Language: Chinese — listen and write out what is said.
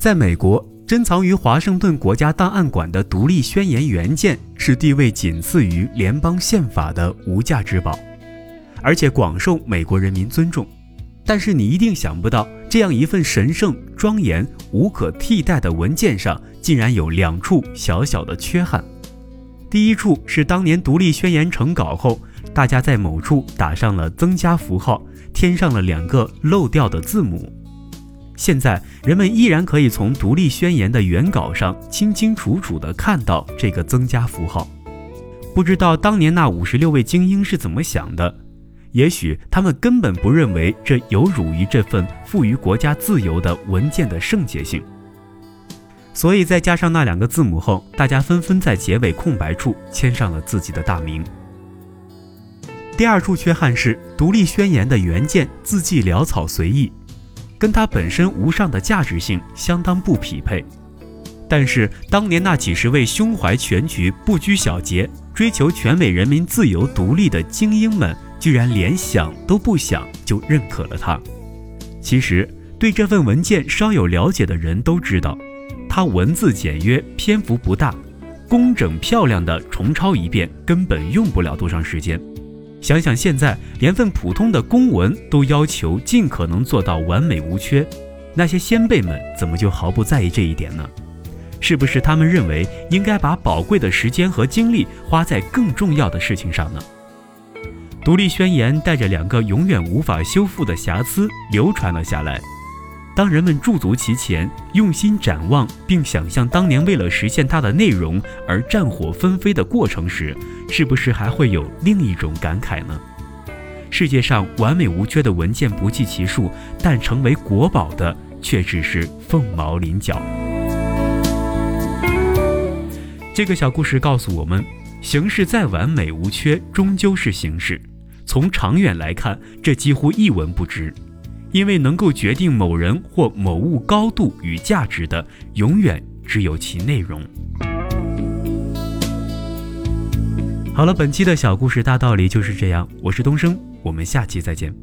在美国，珍藏于华盛顿国家档案馆的独立宣言原件是地位仅次于联邦宪法的无价之宝，而且广受美国人民尊重。但是你一定想不到，这样一份神圣、庄严、无可替代的文件上，竟然有两处小小的缺憾。第一处是当年独立宣言成稿后，大家在某处打上了增加符号，添上了两个漏掉的字母。现在人们依然可以从独立宣言的原稿上清清楚楚地看到这个增加符号。不知道当年那五十六位精英是怎么想的？也许他们根本不认为这有辱于这份赋予国家自由的文件的圣洁性，所以再加上那两个字母后，大家纷纷在结尾空白处签上了自己的大名。第二处缺憾是，独立宣言的原件字迹潦草随意，跟它本身无上的价值性相当不匹配。但是当年那几十位胸怀全局、不拘小节、追求全美人民自由独立的精英们。居然连想都不想就认可了它。其实，对这份文件稍有了解的人都知道，它文字简约，篇幅不大，工整漂亮的重抄一遍根本用不了多长时间。想想现在，连份普通的公文都要求尽可能做到完美无缺，那些先辈们怎么就毫不在意这一点呢？是不是他们认为应该把宝贵的时间和精力花在更重要的事情上呢？独立宣言带着两个永远无法修复的瑕疵流传了下来。当人们驻足其前，用心展望，并想象当年为了实现它的内容而战火纷飞的过程时，是不是还会有另一种感慨呢？世界上完美无缺的文件不计其数，但成为国宝的却只是凤毛麟角。这个小故事告诉我们，形式再完美无缺，终究是形式。从长远来看，这几乎一文不值，因为能够决定某人或某物高度与价值的永远只有其内容。好了本期的小故事大道理就是这样我是东升我们下期再见。